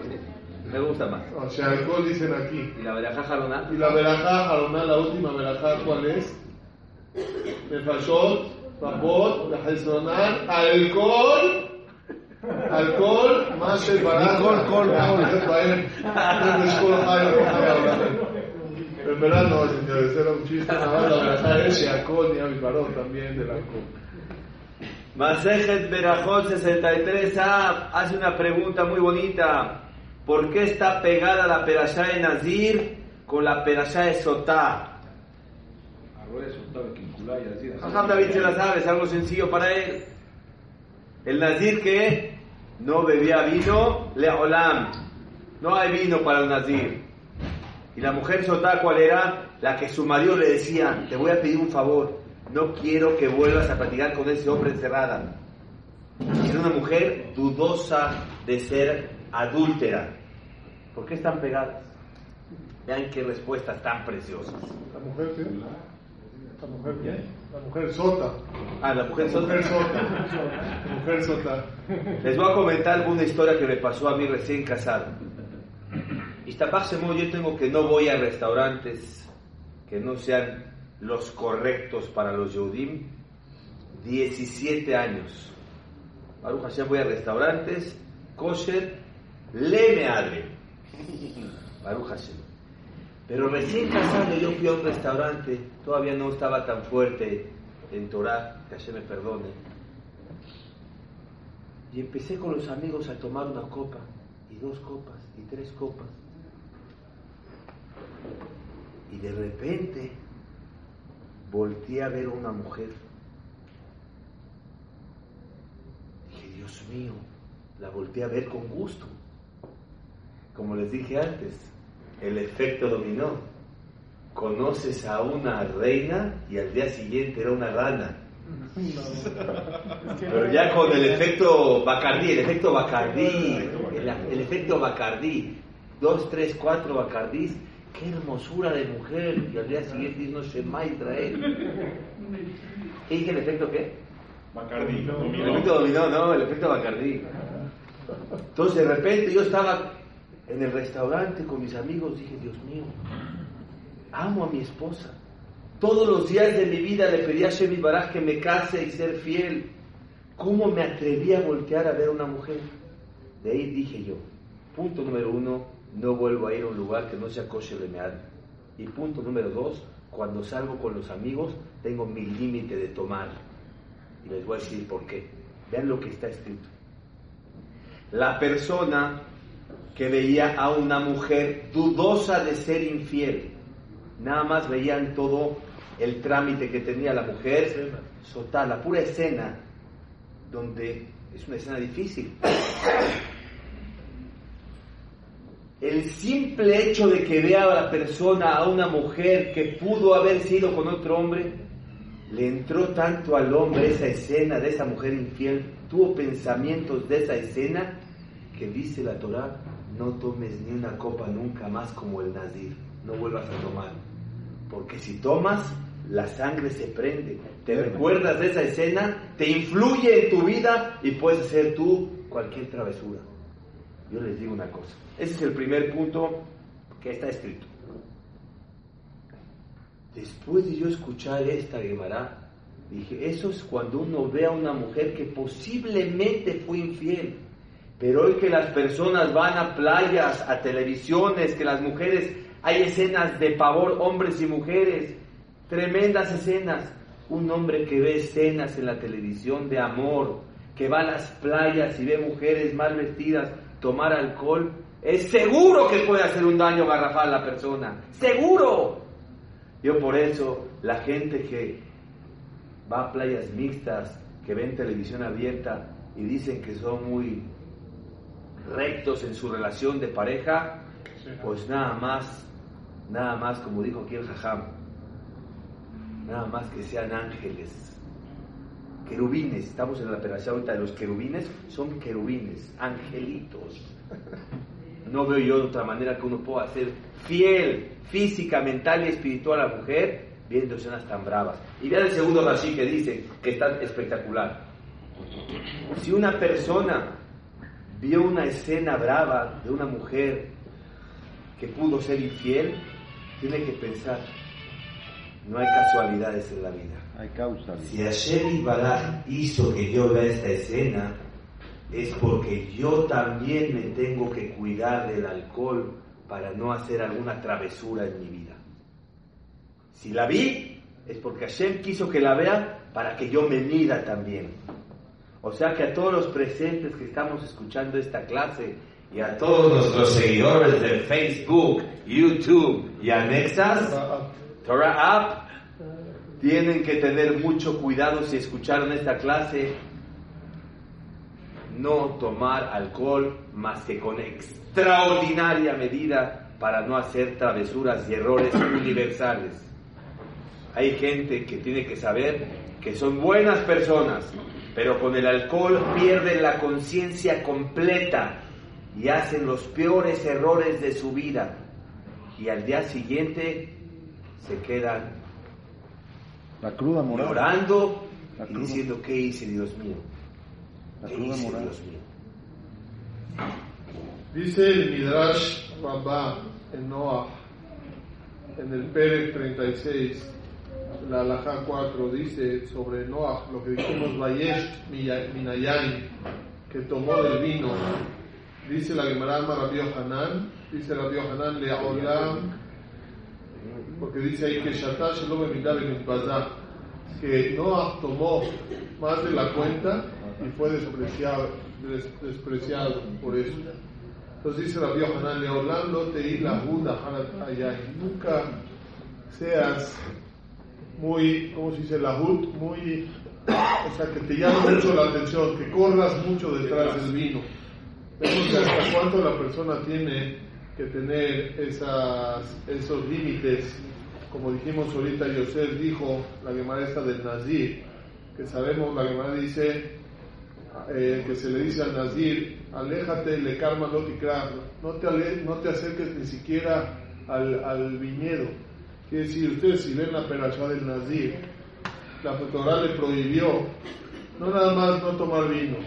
Me gusta más. No, Shealcohol dicen aquí. ¿Y la verajá jaroná? Y la verajá Jaroná, la última verajá, ¿cuál es? Nefashot, Rabot, Hezronar, alcohol. Alcohol, más el barato. Col, col, col. Pero en verdad no, señores, era un chiste, nada más la verajá es alcohol ni avivarón también del alcohol. Masejet Berajot 63a hace una pregunta muy bonita. ¿Por qué está pegada la perashá de Nazir con la perashá de Sotá. Jajam David se la sabe, es algo sencillo para él. El Nazir que no bebía vino, leolam. No hay vino para el Nazir. Y la mujer Sotá, ¿cuál era? La que su marido le decía, te voy a pedir un favor, no quiero que vuelvas a platicar con ese hombre encerrada. Era una mujer dudosa de ser adúltera. ¿Por qué están pegadas? Vean qué respuestas tan preciosas. ¿La mujer qué? ¿La mujer qué? La mujer sota. Ah, la mujer La Sotá. mujer sota. La mujer sota. Les voy a comentar alguna historia que me pasó a mí recién casado. Iztapáximo, yo tengo que no voy a restaurantes que no sean los correctos para los Yehudim. 17 años. Baruch Hashem voy a restaurantes, kosher, le me adre. [laughs] Baruch Hashem. Pero recién casado yo fui a un restaurante, todavía no estaba tan fuerte en Torah, que Hashem me perdone. Y empecé con los amigos a tomar una copa, y dos copas, y tres copas. Y de repente volteé a ver a una mujer. Dije, Dios mío, la volteé a ver con gusto. Como les dije antes, el efecto dominó. Conoces a una reina y al día siguiente era una rana. [laughs] Pero ya con el efecto Bacardí, el efecto Bacardí, el, el efecto Bacardí, dos, tres, cuatro Bacardís, qué hermosura de mujer, y al día siguiente dice, no Shema Israel. [laughs] ¿Qué dije el efecto qué? Bacardí, El efecto dominó, no, el efecto Bacardí. Entonces de repente yo estaba en el restaurante con mis amigos, dije, Dios mío, amo a mi esposa. Todos los días de mi vida le pedí a Shemi Baraj que me case y ser fiel. ¿Cómo me atreví a voltear a ver a una mujer? De ahí dije yo, punto número uno, no vuelvo a ir a un lugar que no sea kosher de mead. Y punto número dos, cuando salgo con los amigos, tengo mi límite de tomar. Y les voy a decir por qué. Vean lo que está escrito. La persona que veía a una mujer dudosa de ser infiel, nada más veían todo el trámite que tenía la mujer, soltar la pura escena, donde es una escena difícil. El simple hecho de que vea a la persona, a una mujer que pudo haber sido con otro hombre, le entró tanto al hombre esa escena de esa mujer infiel, tuvo pensamientos de esa escena, que dice la Torah, no tomes ni una copa nunca más como el Nazir, no vuelvas a tomar, porque si tomas, la sangre se prende, te recuerdas de esa escena, te influye en tu vida y puedes hacer tú cualquier travesura. Yo les digo una cosa, ese es el primer punto que está escrito. Después de yo escuchar esta Gemara, dije, eso es cuando uno ve a una mujer que posiblemente fue infiel. Pero hoy que las personas van a playas, a televisiones, que las mujeres, hay escenas de pavor, hombres y mujeres, tremendas escenas. Un hombre que ve escenas en la televisión de amor, que va a las playas y ve mujeres mal vestidas tomar alcohol, es seguro que puede hacer un daño garrafal a la persona. ¡Seguro! Yo por eso, la gente que va a playas mixtas, que ven televisión abierta y dicen que son muy rectos en su relación de pareja, pues nada más, nada más, como dijo aquí el Jajam, nada más que sean ángeles, querubines, estamos en la operación ahorita de los querubines, son querubines, angelitos. No veo yo otra manera que uno pueda ser fiel, física, mental y espiritual a la mujer viendo escenas tan bravas. Y vean el segundo Rashi que dice que está espectacular. Si una persona vio una escena brava de una mujer que pudo ser infiel, tiene que pensar, no hay casualidades en la vida. Hay causa. Si Hashem Baraj hizo que yo vea esta escena, es porque yo también me tengo que cuidar del alcohol para no hacer alguna travesura en mi vida. Si la vi, es porque Hashem quiso que la vea para que yo me mida también. O sea que a todos los presentes que estamos escuchando esta clase, y a todos nuestros seguidores de Facebook, YouTube y anexas, Torah App, tienen que tener mucho cuidado si escucharon esta clase, no tomar alcohol más que con extraordinaria medida para no hacer travesuras y errores [coughs] universales. Hay gente que tiene que saber que son buenas personas, pero con el alcohol pierden la conciencia completa y hacen los peores errores de su vida. Y al día siguiente se quedan La cruda moral. llorando La y cruda. diciendo, ¿qué hice, Dios mío? La ¿Qué cruda hice, moral. Dios mío? Dice el Midrash Rabá en Noah, en el Pérez 36, la Alajá 4, dice sobre Noah, lo que dijimos, Vayesh Minayain, que tomó del vino. Dice la Gemara Rabbi Hanan, dice Rabbi Hanan, Leolam, porque dice ahí que Shatash lo que Noah tomó más de la cuenta y fue despreciado, des- despreciado por eso. Entonces dice Rabbi Hanan, Leolando te la Buda nunca seas muy, ¿cómo se dice? La hut, muy, o sea, que te llame mucho la atención, que corras mucho detrás del vino. Vemos hasta cuánto la persona tiene que tener esas, esos límites. Como dijimos ahorita, Yosef dijo, la Gemara esta del Nazir, que sabemos, la Gemara dice, eh, que se le dice al Nazir, aléjate, le karma te no te, ale- no te acerques ni siquiera al, al viñedo. Quiere decir, ustedes si ven la perashá del Nazir, la Torah le prohibió no nada más no tomar vino,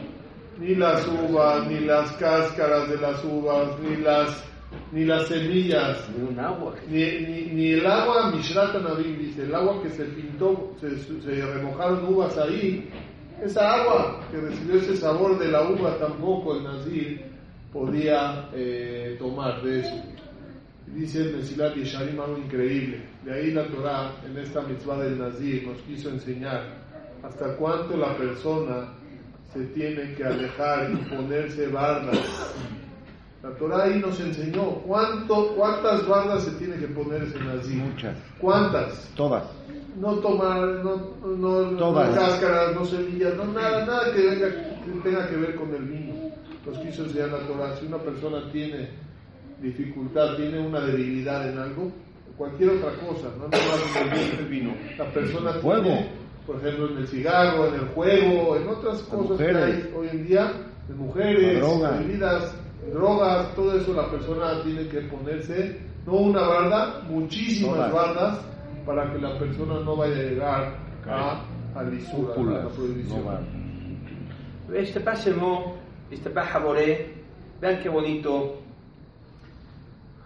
ni las uvas, ni las cáscaras de las uvas, ni las, ni las semillas, Ni un agua. ni, ni, ni el agua Mishrata Navim, dice, el agua que se pintó, se, se remojaron uvas ahí, esa agua que recibió ese sabor de la uva tampoco el Nazir podía eh, tomar de eso. Dice el Mesilat Yesharim algo increíble. De ahí la Torah, en esta mitzvah del Nazir, nos quiso enseñar hasta cuánto la persona se tiene que alejar y ponerse bardas. La Torah ahí nos enseñó cuánto, cuántas bardas se tiene que poner ese Nazir. Muchas. ¿Cuántas? Todas. no tomar, no, no, no cáscaras, no semillas, no nada, nada que, venga, que tenga que ver con el vino. Nos quiso enseñar la Torah. Si una persona tiene dificultad, tiene una debilidad en algo, cualquier otra cosa, no nada más en el vino. La persona Fuego. tiene, por ejemplo, en el cigarro, en el juego, en otras cosas que hay hoy en día, en mujeres, bebidas, drogas, todo eso la persona tiene que ponerse, no una barda, muchísimas Todas. bardas para que la persona no vaya a llegar a, a lisura, a la prohibición. No. Este pásemo, este pajaboré, vean qué bonito.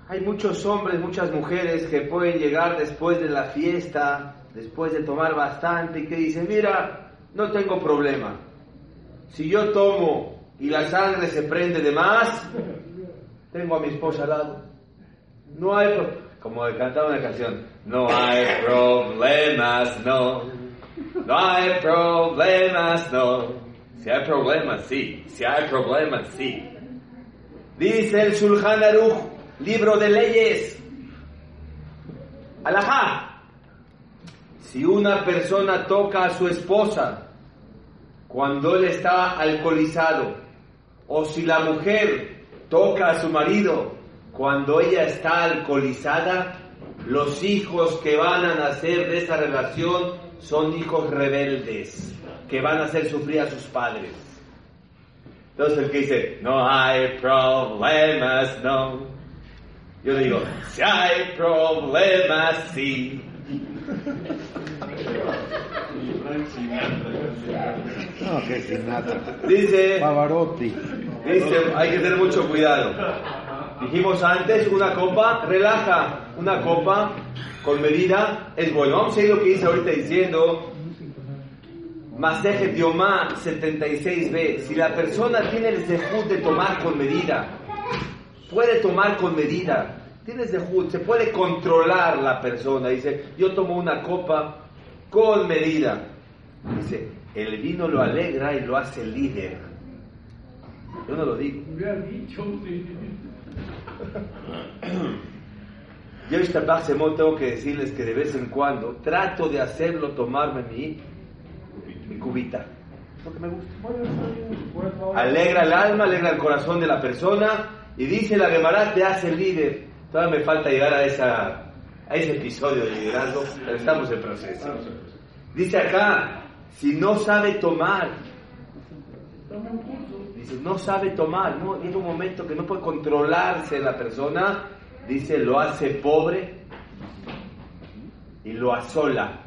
Hay muchos hombres, muchas mujeres que pueden llegar después de la fiesta, después de tomar bastante, y que dicen, mira, no tengo problema. Si yo tomo y la sangre se prende de más, tengo a mi esposa al lado. No hay, como cantaba una canción, no hay problemas, no. No hay problemas, no. Si hay problemas, sí. Si hay problemas, sí. Dice el Shulchan Aruch, libro de leyes. Alajá. Si una persona toca a su esposa cuando él está alcoholizado, o si la mujer toca a su marido cuando ella está alcoholizada, los hijos que van a nacer de esa relación son hijos rebeldes, que van a hacer sufrir a sus padres. Entonces el que dice, no hay problemas, no. Yo le digo, si hay problemas, sí. [laughs] No, que sin nada. Dice, Pavarotti. dice, hay que tener mucho cuidado. Dijimos antes, una copa relaja, una copa con medida es bueno. Vamos a ir lo que dice ahorita diciendo, Masejet Yomá 76b. Si la persona tiene el zehut de tomar con medida, puede tomar con medida. Tiene zehut, se puede controlar la persona. Dice, yo tomo una copa con medida. Dice, el vino lo alegra y lo hace líder. Yo no lo digo. Yo esta Bajsemot tengo que decirles que de vez en cuando trato de hacerlo tomarme mi, mi cubita. Porque me gusta. Alegra el alma, alegra el corazón de la persona y dice la Gemara te hace líder. Todavía me falta llegar a, esa, a ese episodio de liderazgo, pero estamos en proceso. Dice acá, si no sabe tomar, dice, no sabe tomar, ¿no? Llega un momento que no puede controlarse la persona, dice, lo hace pobre y lo asola,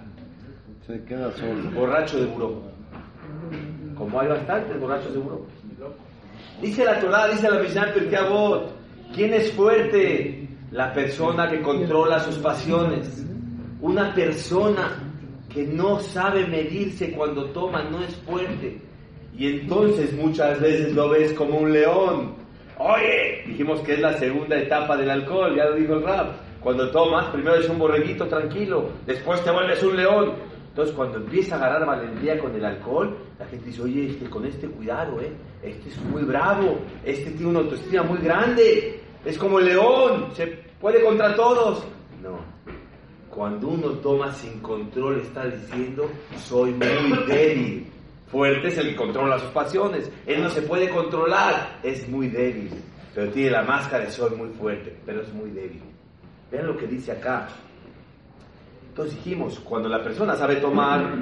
Se queda solo. borracho de buró. Como hay bastantes borrachos de buró. Dice la Torah, dice la Mishnah Pirkei Avot, ¿quién es fuerte? La persona que controla sus pasiones. Una persona que no sabe medirse cuando toma no es fuerte. Y entonces muchas veces lo ves como un león. Oye, dijimos que es la segunda etapa del alcohol, ya lo dijo el rap. Cuando tomas, primero es un borreguito tranquilo, después te vuelves un león. Entonces, cuando empieza a agarrar valentía con el alcohol, la gente dice, oye, este, con este cuidado, ¿eh? Este es muy bravo, este tiene una autoestima muy grande, es como el león, se puede contra todos. No, cuando uno toma sin control, está diciendo, soy muy débil. Fuerte es el que controla sus pasiones. Él no se puede controlar, es muy débil. Pero tiene la máscara de soy muy fuerte, pero es muy débil. Vean lo que dice acá. Entonces dijimos, cuando la persona sabe tomar,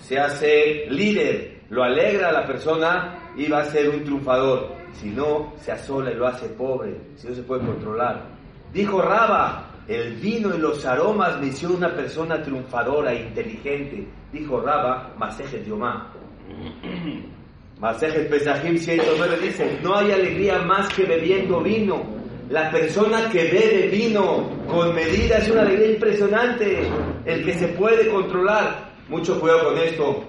se hace líder, lo alegra a la persona y va a ser un triunfador. Si no, se asola y lo hace pobre, si no se puede controlar. Dijo Raba, el vino y los aromas me hicieron una persona triunfadora e inteligente. Dijo Raba, Masejet Yomá. [clears throat] Masejet Pesajim 109 dice, no hay alegría más que bebiendo vino. La persona que bebe vino con medida es una alegría impresionante. El que se puede controlar. Mucho cuidado con esto.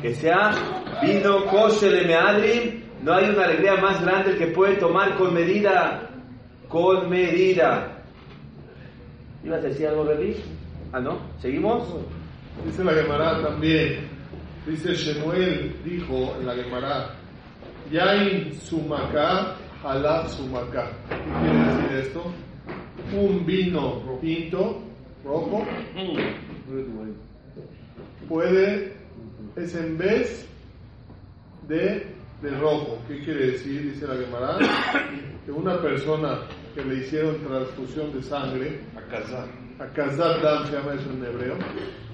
Que sea vino kosher de meadrim, no hay una alegría más grande el que puede tomar con medida. Con medida. ¿Ibas a decir algo, Revi? Ah, ¿no? ¿Seguimos? Dice la Gemara también. Dice Shemuel, dijo en la Gemara, Yain sumaka, halab sumaka. ¿Qué quiere decir esto? Un vino tinto, rojo, puede, es en vez de, de rojo. ¿Qué quiere decir? Dice la Gemara, que una persona que le hicieron transfusión de sangre, Akazat Dam se llama eso en hebreo.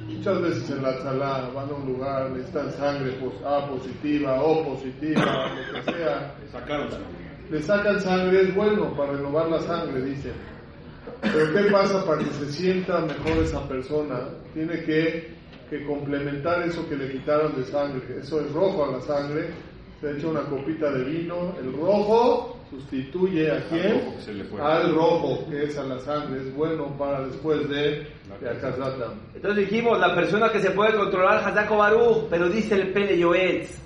Muchas veces en la tzalá van a un lugar, necesitan sangre pos- A positiva, O positiva, lo que sea. Le sacan sangre, es bueno para renovar la sangre, dice. Pero ¿qué pasa para que se sienta mejor esa persona? Tiene que, que complementar eso que le quitaron de sangre. Eso es rojo a la sangre. Se echa una copita de vino. El rojo sustituye a quién? Al rojo, que es a la sangre. Es bueno para después de, de Akazat Dam. Entonces dijimos, la persona que se puede controlar, Hazako Baruch, pero dice el Pele Yoetz,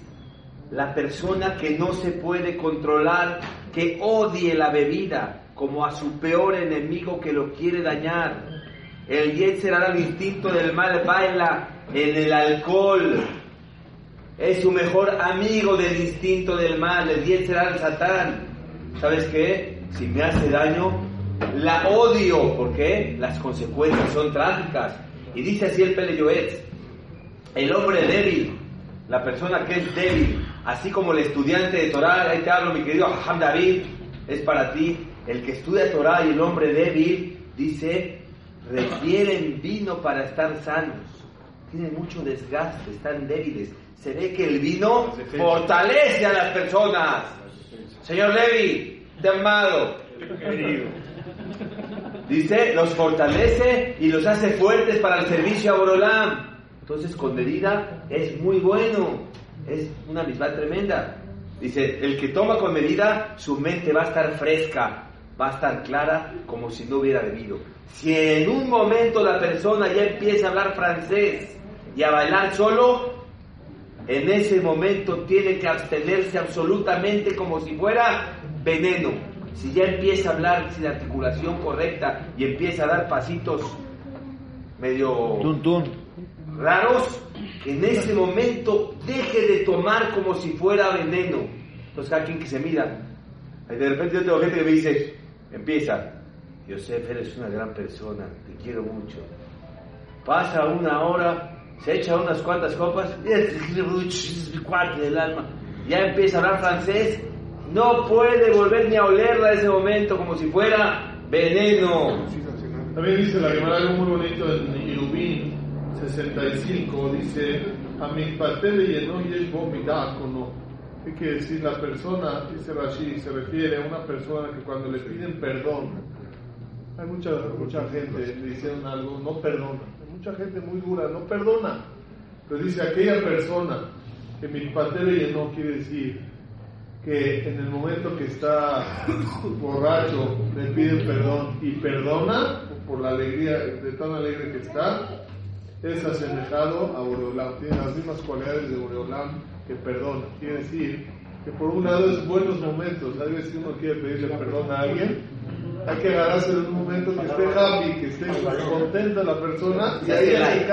la persona que no se puede controlar, que odie la bebida como a su peor enemigo que lo quiere dañar. El Yetzer hará el instinto del mal baila en el alcohol. Es su mejor amigo del instinto del mal, el Yetzer hará el Satán. ¿Sabes qué? Si me hace daño, la odio. ¿Por qué? Las consecuencias son trágicas. Y dice así el Pele Yoetz, el hombre débil, la persona que es débil, así como el estudiante de Torah, ahí te hablo mi querido Ham David, es para ti, el que estudia Torah y el hombre débil, dice, requieren vino para estar sanos, tienen mucho desgaste, están débiles. Se ve que el vino fortalece a las personas. Señor Levi, te amado. Dice, los fortalece y los hace fuertes para el servicio a Borolam. Entonces, con medida es muy bueno. Es una misma tremenda. Dice, el que toma con medida, su mente va a estar fresca, va a estar clara como si no hubiera bebido. Si en un momento la persona ya empieza a hablar francés y a bailar solo, en ese momento tiene que abstenerse absolutamente como si fuera veneno. Si ya empieza a hablar sin articulación correcta y empieza a dar pasitos medio Tun, tun. raros, que en ese momento deje de tomar como si fuera veneno. Entonces cada quien que se mira. De repente yo tengo gente que me dice, empieza, Yosef, eres una gran persona, te quiero mucho. Pasa una hora, se echa unas cuantas copas, cuarto del alma. Ya empieza a hablar francés, no puede volver ni a olerla ese momento como si fuera veneno. También dice la Gemara algo muy bonito en Irubín 65, dice, a mi pastel de lleno y es no. ¿Qué quiere decir la persona? Dice Rashi, se refiere a una persona que cuando le piden perdón, hay mucha, mucha gente le hicieron algo, no perdona. Hay mucha gente muy dura, no perdona. Pero dice aquella persona que mi pastel de lleno quiere decir que en el momento que está [coughs] borracho le piden perdón y perdona por la alegría de tan alegre que está, es asemejado a Boreolam, tiene las mismas cualidades de Boreolam que perdona. Quiere decir que por un lado es buenos momentos, a veces uno quiere pedirle perdón a alguien, hay que agarrarse en un momento que esté happy, que esté contenta la persona, y ahí light,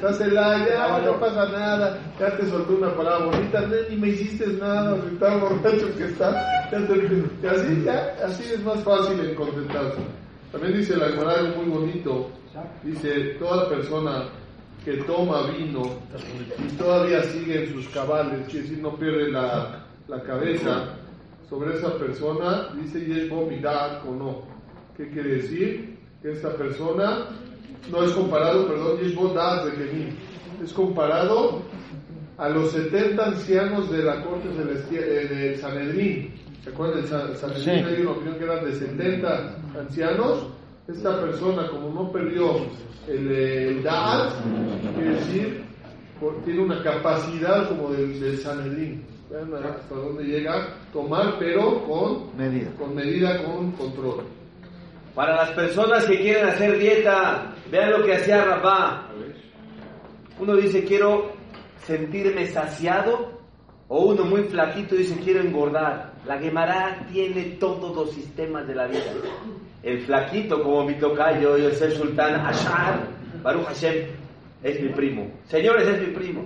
se hace light, ya no pasa nada, ya te soltó una palabra bonita, ni me hiciste nada, si tan borracho que está, ya te así, ya, así es más fácil el contentarse. También dice la Gemara algo muy bonito, dice, toda persona que toma vino y todavía sigue en sus cabales, quiere decir, no pierde la, la cabeza, sobre esa persona dice Yesh Bomidat o no. ¿Qué quiere decir? Que esta persona no es comparado, perdón, Yesh Bodat de Kenim, es comparado a los 70 ancianos de la corte celestial eh, de Sanedrín. ¿Se acuerdan? En San- Sanedrín Sí. hay una opinión que eran de 70 ancianos. Esta persona, como no perdió el, eh, el Da'at, quiere decir, tiene una capacidad como del, del Sanedrín. Vean hasta dónde llega tomar, pero con Medida. con medida, con control. Para las personas que quieren hacer dieta, vean lo que hacía Rabá. Uno dice quiero sentirme saciado o uno muy flaquito dice quiero engordar. La Gemara tiene todos los sistemas de la vida. El flaquito como mi tocayo, Yosef Sultán Ashar, Baruch Hashem, es mi primo. Señores, es mi primo.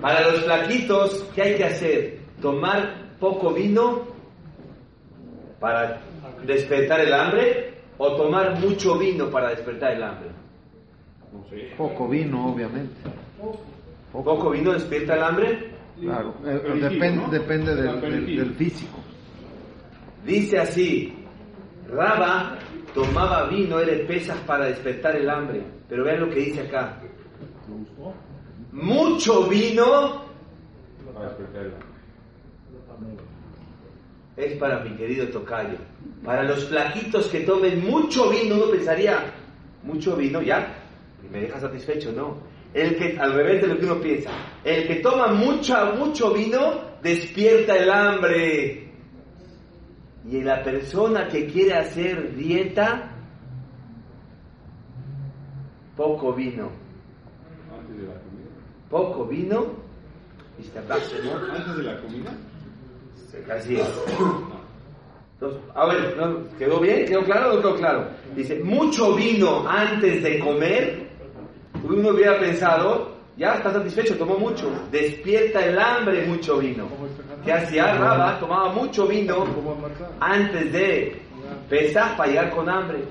Para los flaquitos, ¿qué hay que hacer? Tomar poco vino para despertar el hambre o tomar mucho vino para despertar el hambre. Poco vino, obviamente. Poco vino despierta el hambre. Claro. Eh, depen- depende del, del- del físico. Dice así, Raba tomaba vino, era pesas para despertar el hambre. Pero vean lo que dice acá. Mucho vino es para mi querido tocayo. Para los flaquitos que tomen mucho vino, uno pensaría, mucho vino, ya, y me deja satisfecho, no. El que, al revés de lo que uno piensa, el que toma mucho, mucho vino, despierta el hambre. Y la persona que quiere hacer dieta, poco vino. Poco vino, y se ¿no? Antes de la comida. Así es. Entonces, a ver, ¿no? ¿quedó bien? ¿Quedó claro o no quedó claro? Dice, mucho vino antes de comer, uno hubiera pensado, ya está satisfecho, tomó mucho. Despierta el hambre mucho vino. ¿Qué hacía Raba? Tomaba mucho vino antes de pesar para llegar con hambre.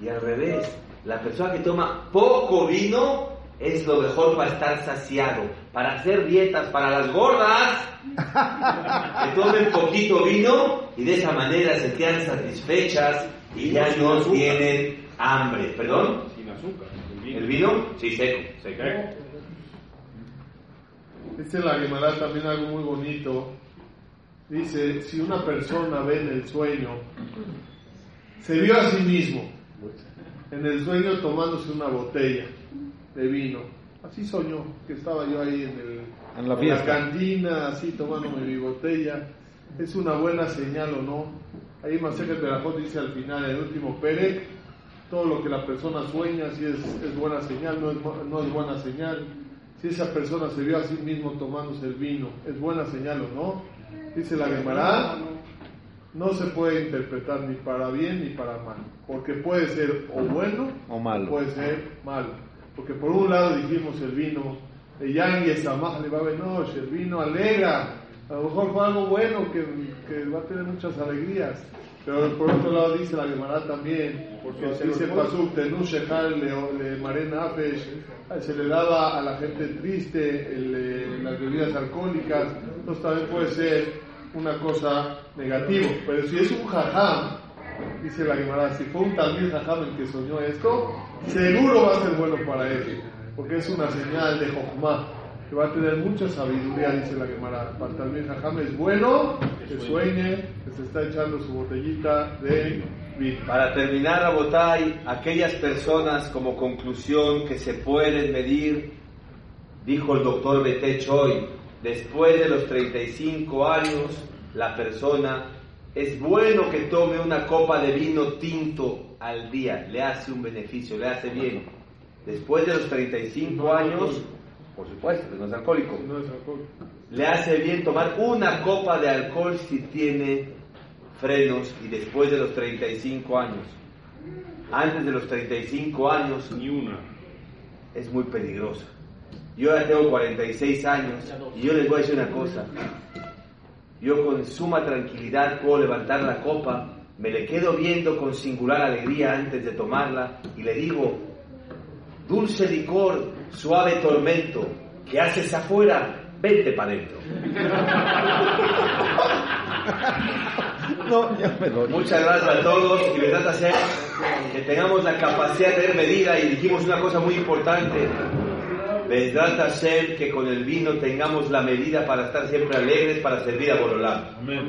Y al revés, la persona que toma poco vino es lo mejor para estar saciado. Para hacer dietas para las gordas, que tomen poquito vino y de esa manera se quedan satisfechas y ya no tienen hambre. ¿Perdón? Sin azúcar. ¿El vino? Sí, seco. seco. Dice la también algo muy bonito. Dice, si una persona ve en el sueño, se vio a sí mismo, en el sueño tomándose una botella de vino. Así soñó, que estaba yo ahí en, el, En la fiesta. cantina, así tomándome mi botella. ¿Es una buena señal o no? Ahí Masejet Berajot dice al final, el último Perec, todo lo que la persona sueña, si es, es buena señal, no es, no es buena señal. Si esa persona se vio a sí mismo tomándose el vino, ¿es buena señal o no? Dice la Gemara, no se puede interpretar ni para bien ni para mal, porque puede ser o bueno O malo. puede ser malo. Porque por un lado dijimos el vino, de Yang y Benosh, el vino alegra A lo mejor fue algo bueno que, que va a tener muchas alegrías. Pero por otro lado dice la Gemara también, porque dice Pasuk, Tenu Shechal le, Maren Afesh, se le daba a la gente triste el, eh, las bebidas alcohólicas, entonces también puede ser una cosa negativa. Pero si es un jajam, dice la Gemara, si fue un también jajam el que soñó esto, seguro va a ser bueno para él, porque es una señal de Jochma, que va a tener mucha sabiduría, dice la Gemara. Para también jajam es bueno que sueñe, que se está echando su botellita de vino. Para terminar, Rabotay, aquellas personas como conclusión que se pueden medir, dijo el doctor Betech hoy, después de los 35 años, la persona es bueno que tome una copa de vino tinto al día, le hace un beneficio, le hace bien. Después de los 35 años, por supuesto, no es alcohólico, No es alcohol. le hace bien tomar una copa de alcohol si tiene frenos y después de los 35 años. Antes de los 35 años Ni una. es muy peligrosa. Yo ya tengo 46 años y yo les voy a decir una cosa. Yo con suma tranquilidad puedo levantar la copa, me le quedo viendo con singular alegría antes de tomarla y le digo, dulce licor, suave tormento, ¿qué haces afuera? Vente para adentro. [laughs] No, ya me doy. Muchas gracias a todos y verdad a ser que tengamos la capacidad de tener medida y dijimos una cosa muy importante. Vendrá a ser que con el vino tengamos la medida para estar siempre alegres, para servir a Borolán. Amén.